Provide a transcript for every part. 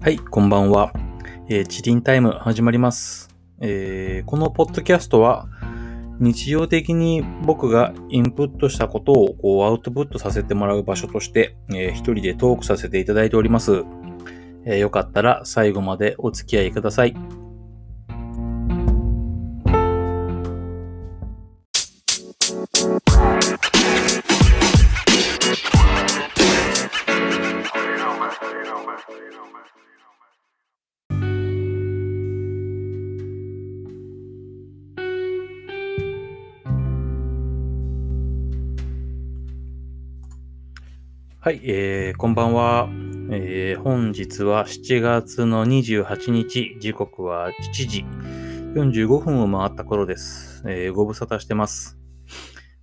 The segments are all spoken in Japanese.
はい、こんばんは。えー、チリンタイム始まります。えーこのポッドキャストは、日常的に僕がインプットしたことをこうアウトプットさせてもらう場所として、えー一人でトークさせていただいております。えーよかったら最後までお付き合いください。はい、えー、こんばんは。えー本日は7月の28日、時刻は7時45分を回った頃です。えーご無沙汰してます。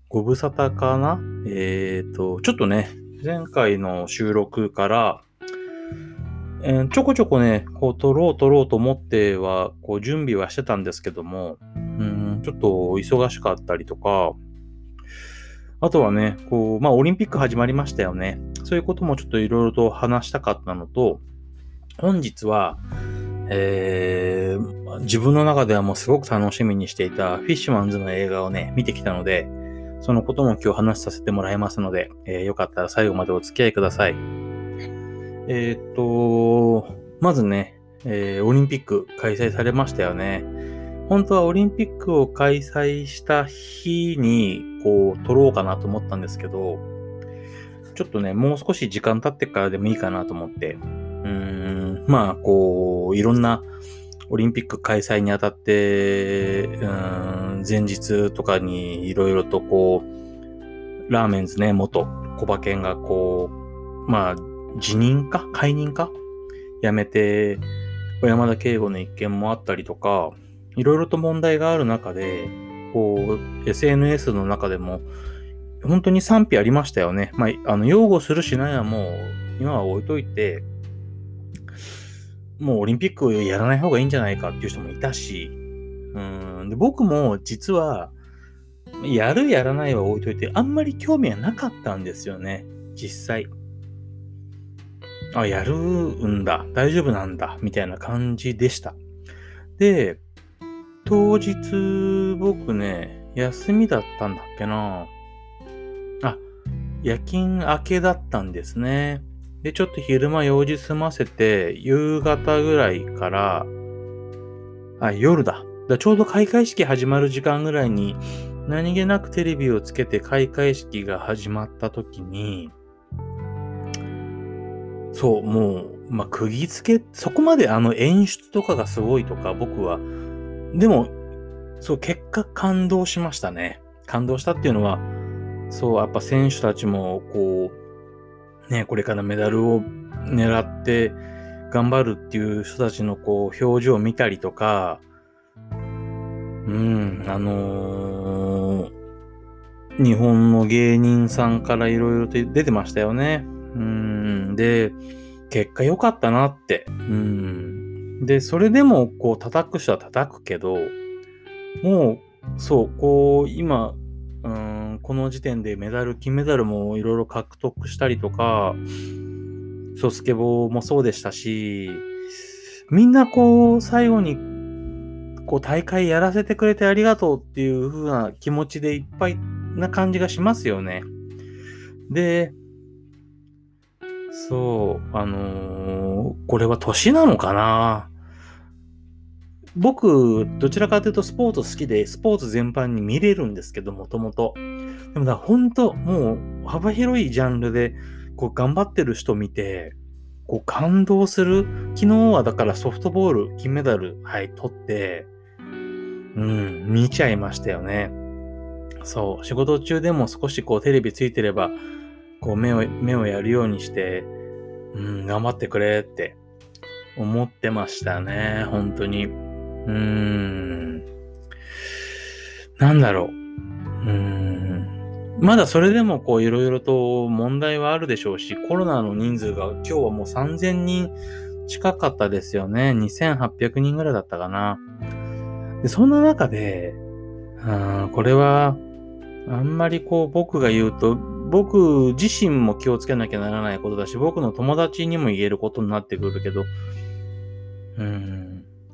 ご無沙汰かな？えっ、と、ちょっとね、前回の収録から、えーちょこちょこね、こう撮ろう撮ろうと思っては、こう準備はしてたんですけども、うん、ちょっと忙しかったりとか、あとはね、こう、まあ、オリンピック始まりましたよね。そういうこともちょっといろいろと話したかったのと、本日は、えー、自分の中ではもうすごく楽しみにしていたフィッシュマンズの映画をね、見てきたので、そのことも今日話させてもらいますので、えーよかったら最後までお付き合いください。えーっと、まずね、えーオリンピック開催されましたよね。本当はオリンピックを開催した日に、こう、撮ろうかなと思ったんですけど、ちょっとね、もう少し時間経ってからでもいいかなと思って、うーん、まあ、こう、いろんなオリンピック開催にあたって、うーん、前日とかにいろいろとこう、ラーメンズね、元小馬券がこう、まあ、辞任か解任か辞めて、小山田圭吾の一件もあったりとか、いろいろと問題がある中で、こう、SNS の中でも、本当に賛否ありましたよね。まあ、あの、擁護するしないはもう、今は置いといて、もうオリンピックをやらない方がいいんじゃないかっていう人もいたし、うん、で僕も実は、やるやらないは置いといて、あんまり興味はなかったんですよね、実際。あ、やるんだ、大丈夫なんだ、みたいな感じでした。で、当日、僕ね、休みだったんだっけなあ、夜勤明けだったんですね。で、ちょっと昼間用事済ませて、夕方ぐらいから、あ、夜だ。だちょうど開会式始まる時間ぐらいに、何気なくテレビをつけて開会式が始まった時に、そう、もう、まあ、釘付け、そこまであの演出とかがすごいとか、僕は、でも、そう、結果感動しましたね。感動したっていうのは、そう、やっぱ選手たちも、こう、ね、これからメダルを狙って頑張るっていう人たちのこう、表情を見たりとか、うん、あのー日本の芸人さんからいろいろと出てましたよね。うん、で、結果良かったなって。うん。で、それでも、こう、叩く人は叩くけど、もう、そう、こう、今、うん、この時点でメダル、金メダルもいろいろ獲得したりとか、そう、スケボーもそうでしたし、みんなこう、最後に、こう、大会やらせてくれてありがとうっていう風な気持ちでいっぱいな感じがしますよね。で、そう、あのーこれは年なのかな？僕、どちらかというとスポーツ好きで、スポーツ全般に見れるんですけど、もともと。でもだ、本当もう、幅広いジャンルで、こう、頑張ってる人見て、こう、感動する。昨日はだからソフトボール、金メダル、はい、取って、うん、見ちゃいましたよね。そう、仕事中でも少しこう、テレビついてれば、こう、目を、目をやるようにして、うん、頑張ってくれって思ってましたね、本当に。うーん。なんだろう。うーん。まだそれでもこういろいろと問題はあるでしょうし、コロナの人数が今日はもう3000人近かったですよね。2800人ぐらいだったかな。でそんな中で、うん、これは、あんまりこう僕が言うと、僕自身も気をつけなきゃならないことだし、僕の友達にも言えることになってくるけど、うん。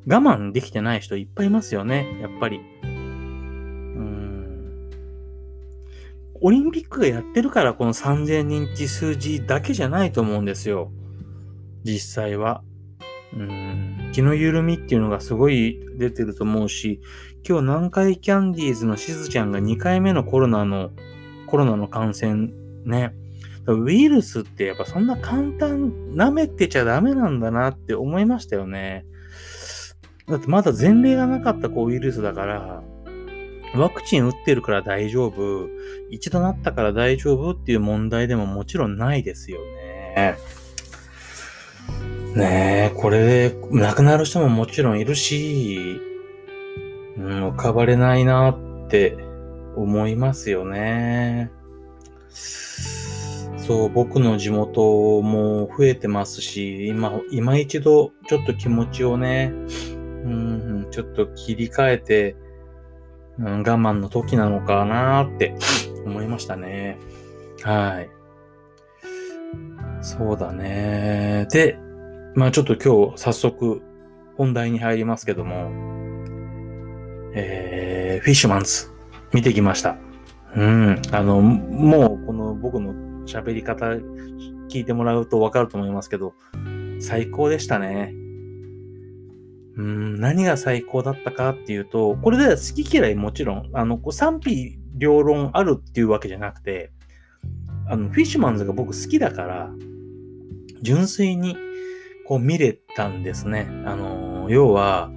我慢できてない人いっぱいいますよね、やっぱり。うん。オリンピックがやってるからこの3000人って数字だけじゃないと思うんですよ。実際は。うん。気の緩みっていうのがすごい出てると思うし、今日南海キャンディーズのしずちゃんが2回目のコロナの、コロナの感染ね。ウイルスってやっぱそんな簡単、舐めてちゃダメなんだなって思いましたよね。だってまだ前例がなかったこうウイルスだから、ワクチン打ってるから大丈夫、一度なったから大丈夫っていう問題でももちろんないですよね。ねえ、これで亡くなる人ももちろんいるし、うん、浮かばれないなって思いますよね。そう、僕の地元も増えてますし、今、今一度ちょっと気持ちをね、うん、ちょっと切り替えて、うん、我慢の時なのかなって 思いましたね。はい。そうだね。で、まあちょっと今日早速本題に入りますけども、えー、フィッシュマンズ見てきました。うん。あの、もうこの僕の喋り方聞いてもらうとわかると思いますけど、最高でしたね。うん、何が最高だったかっていうと、これで好き嫌いもちろん、あの、賛否両論あるっていうわけじゃなくて、あの、フィッシュマンズが僕好きだから、純粋にこう見れたんですね。あの、要は、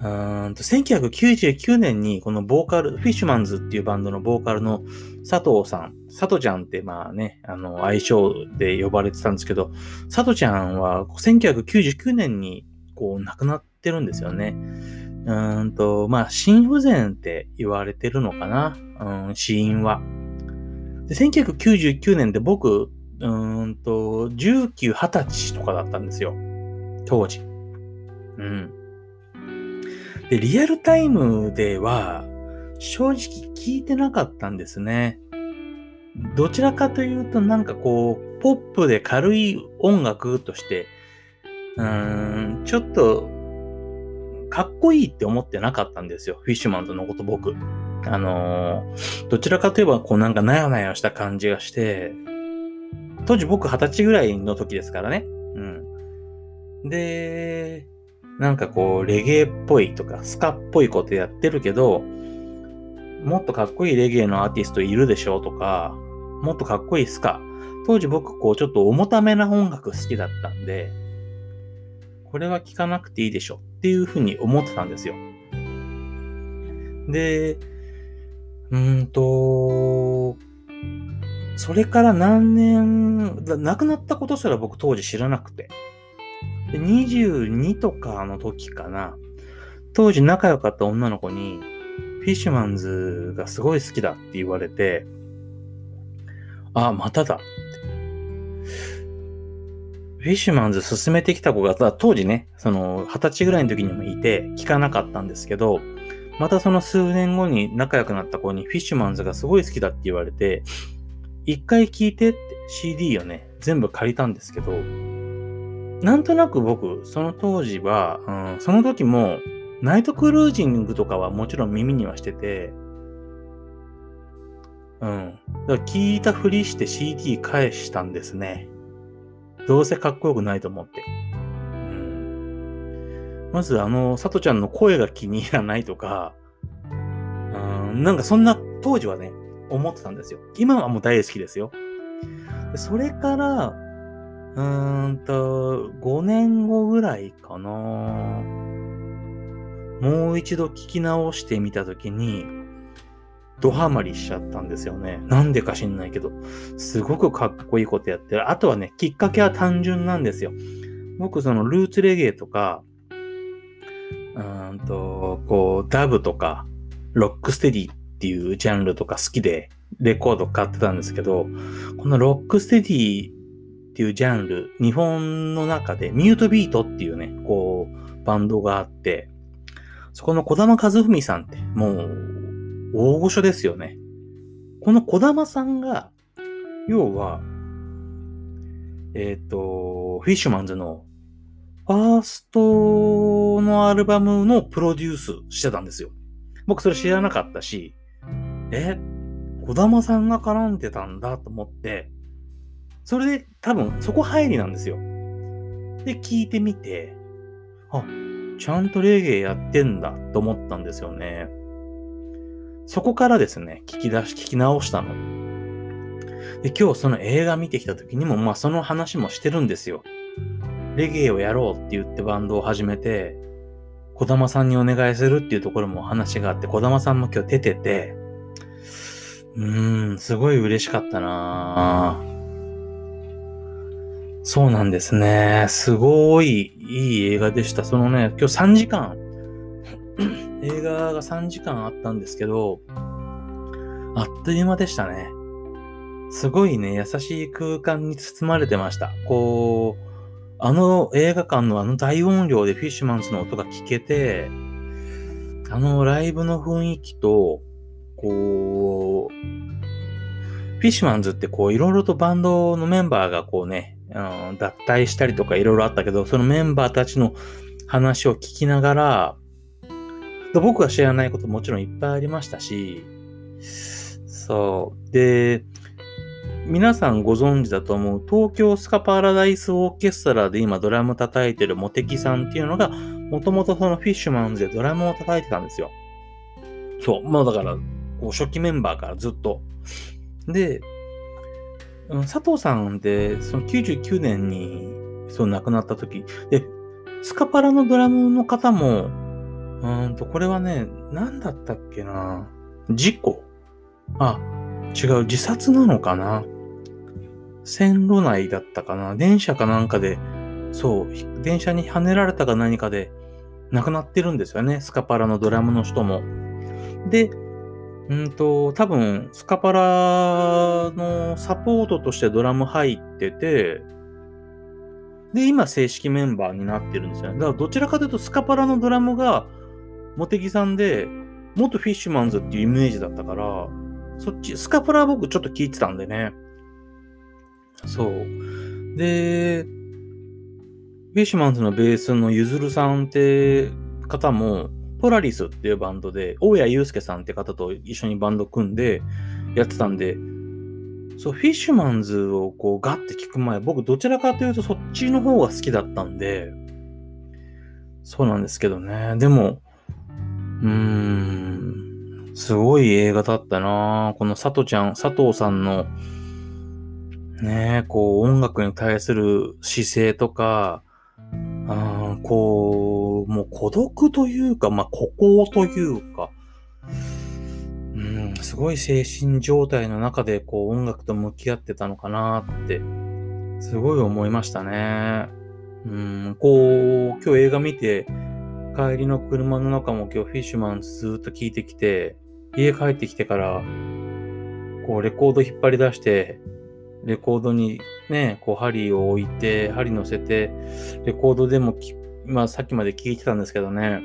1999年にこのボーカル、フィッシュマンズっていうバンドのボーカルの佐藤さん、佐藤ちゃんってまあね、あの、愛称で呼ばれてたんですけど、佐藤ちゃんは1999年にこう亡くなってるんですよね。うんと、まあ、心不全って言われてるのかな、うん、死因は。で、1999年で僕、うんと、19、20歳とかだったんですよ。当時。うん。で、リアルタイムでは、正直聞いてなかったんですね。どちらかというと、なんかこう、ポップで軽い音楽として、うーん、ちょっと、かっこいいって思ってなかったんですよ。フィッシュマンズのこと僕。あのー、どちらかといえば、こうなんかなやなやした感じがして、当時僕二十歳ぐらいの時ですからね。うん。で、なんかこう、レゲエっぽいとか、スカっぽいことやってるけど、もっとかっこいいレゲエのアーティストいるでしょとか、もっとかっこいいスカ。当時僕こうちょっと重ためな音楽好きだったんで、これは聴かなくていいでしょっていうふうに思ってたんですよ。で、うんと、それから何年、亡くなったことすら僕当時知らなくて。で22とかの時かな。当時仲良かった女の子に、フィッシュマンズがすごい好きだって言われて、あ、まただって。フィッシュマンズ進めてきた子が、当時ね、その、二十歳ぐらいの時にもいて、聞かなかったんですけど、またその数年後に仲良くなった子にフィッシュマンズがすごい好きだって言われて、一回聞いてって CD をね、全部借りたんですけど、なんとなく僕、その当時は、うん、その時も、ナイトクルージングとかはもちろん耳にはしてて、うん。だから聞いたふりして CD 返したんですね。どうせかっこよくないと思って。まずあの、さとちゃんの声が気に入らないとか、うん、なんかそんな当時はね、思ってたんですよ。今はもう大好きですよ。それから、うーんと、5年後ぐらいかな。もう一度聞き直してみたときに、ドハマりしちゃったんですよね。なんでか知んないけど。すごくかっこいいことやってる。あとはね、きっかけは単純なんですよ。僕、そのルーツレゲエとか、うんと、こう、ダブとか、ロックステディっていうジャンルとか好きでレコード買ってたんですけど、このロックステディっていうジャンル、日本の中で MUTE BEAT っていうね、こう、バンドがあって、そこの小玉和文さんってもう大御所ですよね。この小玉さんが、要は、えっ、ー、と、フィッシュマンズのファーストのアルバムのプロデュースしてたんですよ。僕それ知らなかったし、え、小玉さんが絡んでたんだと思って、それで多分そこ入りなんですよ。で、聞いてみて、あ、ちゃんとレゲエやってんだと思ったんですよね。そこからですね、聞き出し、聞き直したの。で、今日その映画見てきた時にも、まあその話もしてるんですよ。レゲエをやろうって言ってバンドを始めて、小玉さんにお願いするっていうところも話があって、小玉さんも今日出てて、うーん、すごい嬉しかったなそうなんですね。すごいいい映画でした。そのね、今日3時間映画が3時間あったんですけど、あっという間でしたね。すごいね、優しい空間に包まれてました。こう、あの映画館のあの大音量でフィッシュマンズの音が聞けて、あのライブの雰囲気と、こう、フィッシュマンズってこういろいろとバンドのメンバーがこうね、うん、脱退したりとかいろいろあったけど、そのメンバーたちの話を聞きながら、僕が知らないこともちろんいっぱいありましたし、そう。で、皆さんご存知だと思う東京スカパラダイスオーケストラで今ドラム叩いてるモテキさんっていうのが、もともとそのフィッシュマンズでドラムを叩いてたんですよ。そう。まあだから、こう初期メンバーからずっと。で、佐藤さんで、その99年にそう亡くなった時、で、スカパラのドラムの方も、うんと、これはね、何だったっけな事故あ、違う、自殺なのかな線路内だったかな電車かなんかで、そう、電車に跳ねられたか何かで亡くなってるんですよね。スカパラのドラムの人も。で、うんと、多分、スカパラのサポートとしてドラム入ってて、で、今正式メンバーになってるんですよね。だからどちらかというとスカパラのドラムがモテギさんで、元フィッシュマンズっていうイメージだったから、そっち、スカパラは僕ちょっと聞いてたんでね。そう。で、フィッシュマンズのベースのゆずるさんって方も、ポラリスっていうバンドで、大谷祐介さんって方と一緒にバンド組んでやってたんで、そう、フィッシュマンズをこうガッて聞く前、僕どちらかというとそっちの方が好きだったんで、そうなんですけどね。でも、うーん、すごい映画だったな。この佐藤ちゃん、佐藤さんの、ねこう音楽に対する姿勢とか、あこう、もう孤独というか、まあ、孤高というか、うん、すごい精神状態の中で、こう、音楽と向き合ってたのかなって、すごい思いましたね。うん、こう、今日映画見て、帰りの車の中も今日フィッシュマンずっと聞いてきて、家帰ってきてから、こう、レコード引っ張り出して、レコードにね、こう針を置いて、針乗せて、レコードでもまあさっきまで聞いてたんですけどね。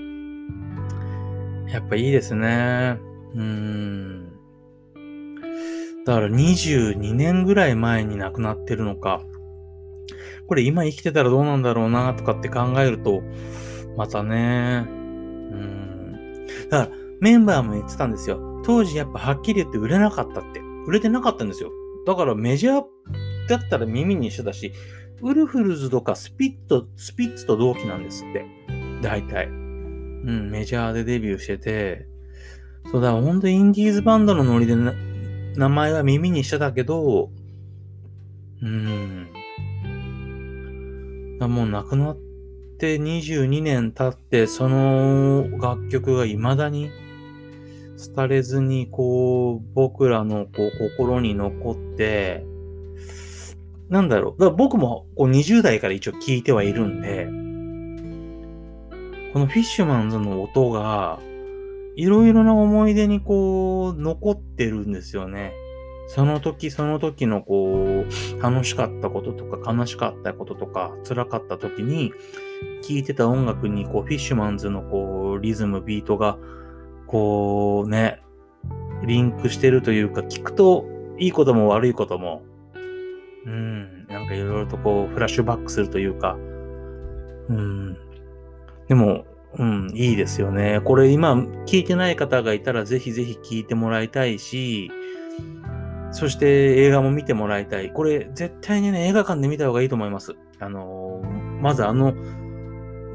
やっぱいいですね。うん。だから22年ぐらい前に亡くなってるのか。これ今生きてたらどうなんだろうなとかって考えると、またね。うん。だからメンバーも言ってたんですよ。当時やっぱはっきり言って売れなかったって。売れてなかったんですよ。だからメジャーだったら耳にしてたし、ウルフルズとかスピット、スピッツと同期なんですって。大体。うん、メジャーでデビューしてて、そうだ、ほんとインディーズバンドのノリで名前は耳にしてたけど、うん。だもう亡くなっって22年経って、その楽曲が未だに廃れずに、こう、僕らのこう心に残って、なんだろう。だから僕もこう20代から一応聞いてはいるんで、このフィッシュマンズの音が、いろいろな思い出にこう、残ってるんですよね。その時その時のこう、楽しかったこととか悲しかったこととか辛かった時に聴いてた音楽にこう、フィッシュマンズのこう、リズム、ビートがこうね、リンクしてるというか、聞くといいことも悪いことも、うん、なんかいろいろとこう、フラッシュバックするというか、うん。でも、うん、いいですよね。これ今聞いてない方がいたらぜひぜひ聞いてもらいたいし、そして映画も見てもらいたい。これ絶対にね、映画館で見た方がいいと思います。あのー、まずあの、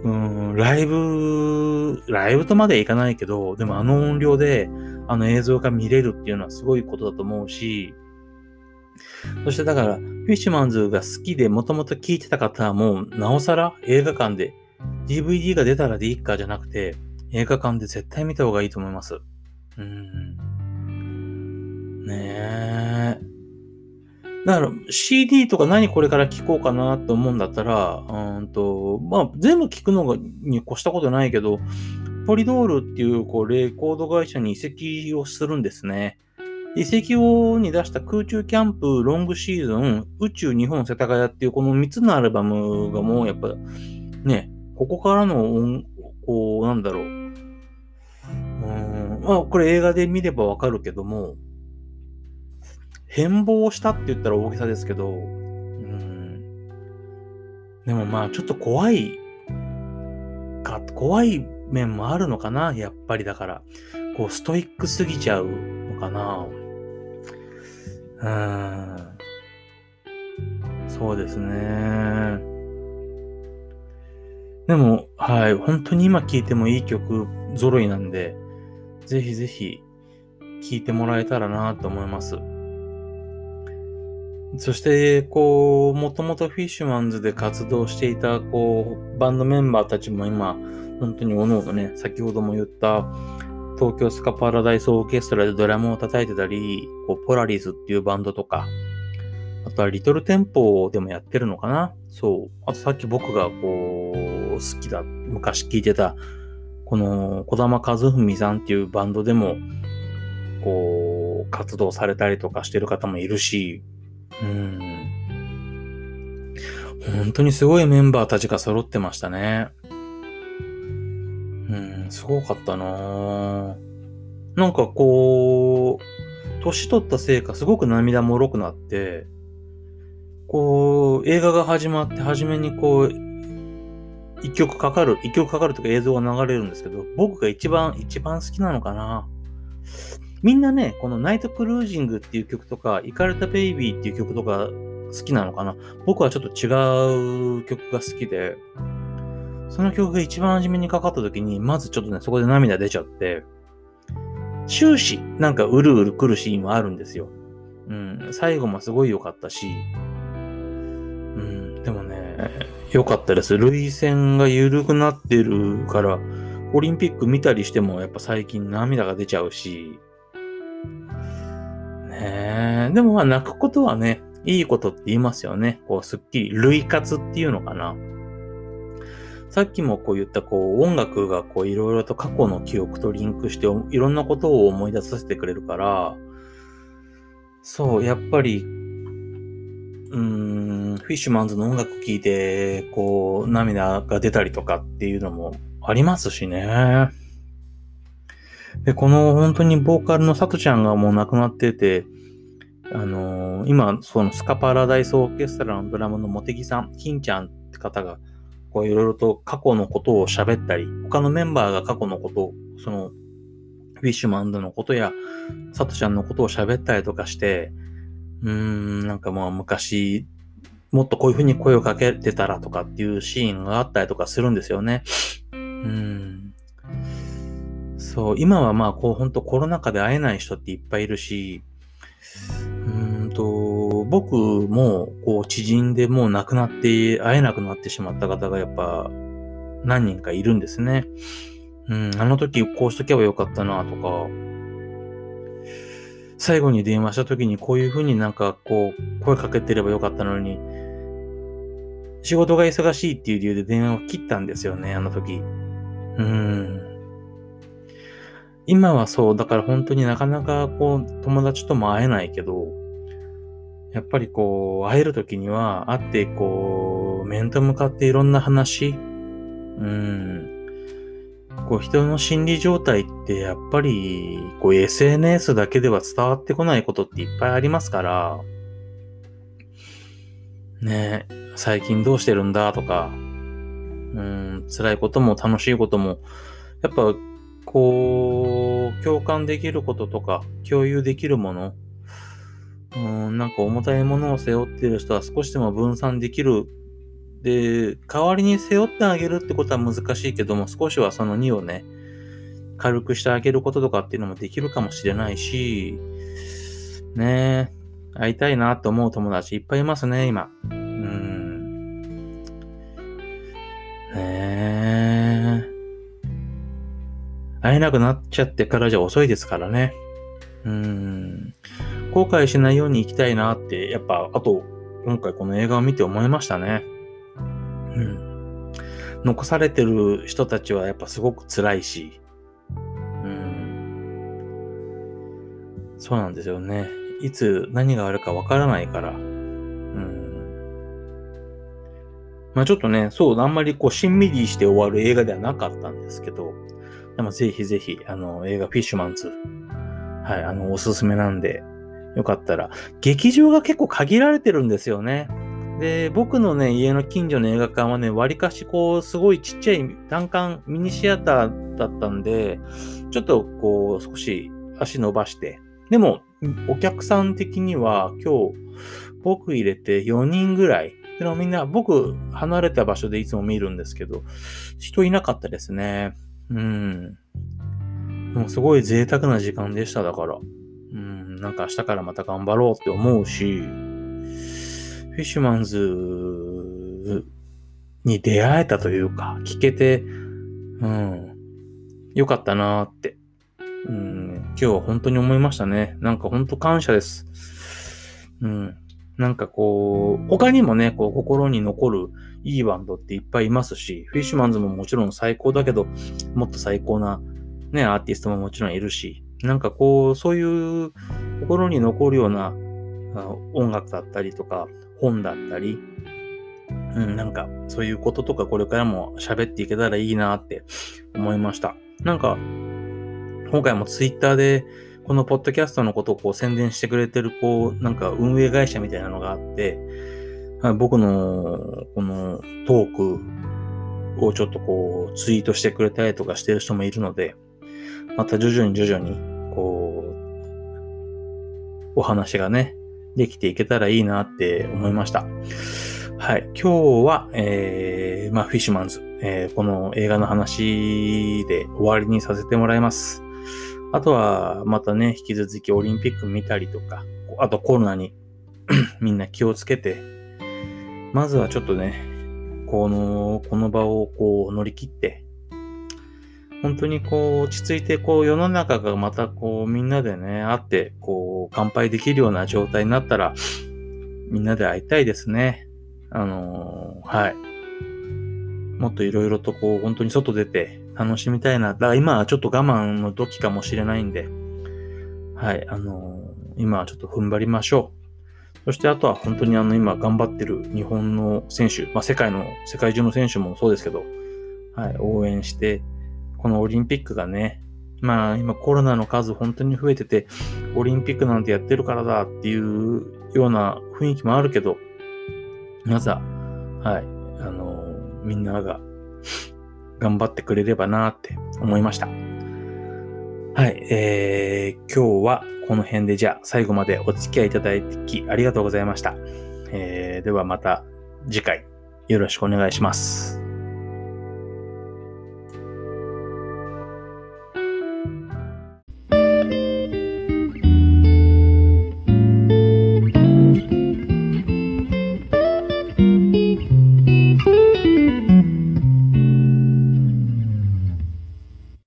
うん、ライブ、ライブとまではいかないけど、でもあの音量であの映像が見れるっていうのはすごいことだと思うし、そしてだから、フィッシュマンズが好きでもともと聞いてた方はもう、なおさら映画館で DVD が出たらでいいかじゃなくて、映画館で絶対見た方がいいと思います。うん。ねえ。だから CD とか何これから聞こうかなって思うんだったら、うんと、まあ全部聞くのがに越したことないけど、ポリドールっていうこうレコード会社に移籍をするんですね。遺跡をに出した空中キャンプロングシーズン、宇宙日本世田谷っていうこの3つのアルバムがもうやっぱね、ここからの音、こう、なんだろう。うん、まあこれ映画で見ればわかるけども、変貌したって言ったら大げさですけど、うん、でもまあちょっと怖いか、怖い面もあるのかな、やっぱりだから。こうストイックすぎちゃうのかな。うん。そうですね。でも、はい。本当に今聴いてもいい曲揃いなんで、ぜひぜひ聴いてもらえたらなと思います。そして、こう、もともとフィッシュマンズで活動していた、こう、バンドメンバーたちも今、本当におのおのね、先ほども言った、東京スカパラダイスオーケストラでドラムを叩いてたり、こうポラリスっていうバンドとか、あとはリトルテンポでもやってるのかな？そう。あとさっき僕がこう、好きだ、昔聴いてた、この小玉和文さんっていうバンドでも、こう、活動されたりとかしてる方もいるし、うん。本当にすごいメンバーたちが揃ってましたね。うん、すごかったななんかこう、年取ったせいかすごく涙もろくなって、こう、映画が始まって初めにこう、一曲かかる、一曲かかるとか映像が流れるんですけど、僕が一番、一番好きなのかなみんなね、このナイトクルージングっていう曲とか、イカれたベイビーっていう曲とか好きなのかな？僕はちょっと違う曲が好きで、その曲が一番初めにかかった時に、まずちょっとね、そこで涙出ちゃって、終始、なんかうるうる来るシーンはあるんですよ。うん、最後もすごい良かったし、うん、でもね、良かったです。涙腺が緩くなってるから、オリンピック見たりしても、やっぱ最近涙が出ちゃうし、え、でもまあ泣くことはね、いいことって言いますよね。こう、すっきり、類活っていうのかな。さっきもこう言ったこう音楽がこういろいろと過去の記憶とリンクしていろんなことを思い出させてくれるから、そう、やっぱり、うーん、フィッシュマンズの音楽聴いて、こう、涙が出たりとかっていうのもありますしね。で、この本当にボーカルのサトちゃんがもう亡くなってて、あのー、今、そのスカパラダイスオーケストラのドラムのモテギさん、金ちゃんって方が、こういろいろと過去のことを喋ったり、他のメンバーが過去のことを、その、フィッシュマンドのことや、サトちゃんのことを喋ったりとかして、うーん、なんかもう昔、もっとこういう風に声をかけてたらとかっていうシーンがあったりとかするんですよね。うん。そう、今はまあこう本当コロナ禍で会えない人っていっぱいいるし、うんと、僕も、こう、知人でもう亡くなって会えなくなってしまった方がやっぱ何人かいるんですね。うん、あの時こうしとけばよかったなとか、最後に電話した時にこういう風になんかこう、声かけてればよかったのに、仕事が忙しいっていう理由で電話を切ったんですよね、あの時。うん。今はそう、だから本当になかなかこう、友達とも会えないけど、やっぱりこう、会える時には、会ってこう、面と向かっていろんな話、うん、こう、人の心理状態ってやっぱり、こう、SNS だけでは伝わってこないことっていっぱいありますから、ね最近どうしてるんだとか、うん、辛いことも楽しいことも、やっぱ、こう、共感できることとか、共有できるもの、うん、なんか重たいものを背負っている人は少しでも分散できる。で、代わりに背負ってあげるってことは難しいけども、少しはその2をね、軽くしてあげることとかっていうのもできるかもしれないし、ね会いたいなと思う友達いっぱいいますね、今。うん。ねえ会えなくなっちゃってからじゃ遅いですからね。うん。後悔しないように生きたいなって、やっぱ、あと、今回この映画を見て思いましたね。うん。残されてる人たちはやっぱすごく辛いし、うん。そうなんですよね。いつ何があるかわからないから、うん。まあちょっとね、そう、あんまりこう、しんみりして終わる映画ではなかったんですけど、でもぜひぜひ、あの、映画フィッシュマンズ、はい、あの、おすすめなんで、よかったら。劇場が結構限られてるんですよね。で、僕のね、家の近所の映画館はね、割かしこう、すごいちっちゃい単館ミニシアターだったんで、ちょっとこう、少し足伸ばして。でも、お客さん的には今日、僕入れて4人ぐらい。でもみんな、僕離れた場所でいつも見るんですけど、人いなかったですね。うん。もうすごい贅沢な時間でした、だから。うん、なんか明日からまた頑張ろうって思うし、フィッシュマンズに出会えたというか、聞けて、うん、よかったなーって、うん、今日は本当に思いましたね。なんか本当感謝です。うん。なんかこう、他にもね、こう、心に残るいいバンドっていっぱいいますし、フィッシュマンズももちろん最高だけど、もっと最高なね、アーティストももちろんいるし、なんかこう、そういう心に残るような音楽だったりとか、本だったり、うん、なんかそういうこととかこれからも喋っていけたらいいなって思いました。なんか、今回もツイッターでこのポッドキャストのことをこう宣伝してくれてるこう、なんか運営会社みたいなのがあって、僕のこのトークをちょっとこうツイートしてくれたりとかしてる人もいるので、また徐々に徐々にこう、お話がね、できていけたらいいなって思いました。はい。今日は、えー、まあ、フィッシュマンズ、えー、この映画の話で終わりにさせてもらいます。あとは、またね、引き続きオリンピック見たりとか、あとコロナに みんな気をつけて、まずはちょっとね、この、この場をこう乗り切って、本当にこう、落ち着いて、こう、世の中がまたこう、みんなでね、会って、こう、乾杯できるような状態になったら、みんなで会いたいですね。あのー、はい。もっといろいろとこう、本当に外出て楽しみたいな。だから今はちょっと我慢の時かもしれないんで、はい。あのー、今はちょっと踏ん張りましょう。そしてあとは本当にあの今頑張ってる日本の選手、まあ世界の、世界中の選手もそうですけど、はい、応援して、このオリンピックがね、まあ今コロナの数本当に増えてて、オリンピックなんてやってるからだっていうような雰囲気もあるけど、まずは、はい、あのー、みんなが頑張ってくれればなって思いました。はい、えー、今日はこの辺でじゃあ最後までお付き合いいただきありがとうございました。えー、ではまた次回よろしくお願いします。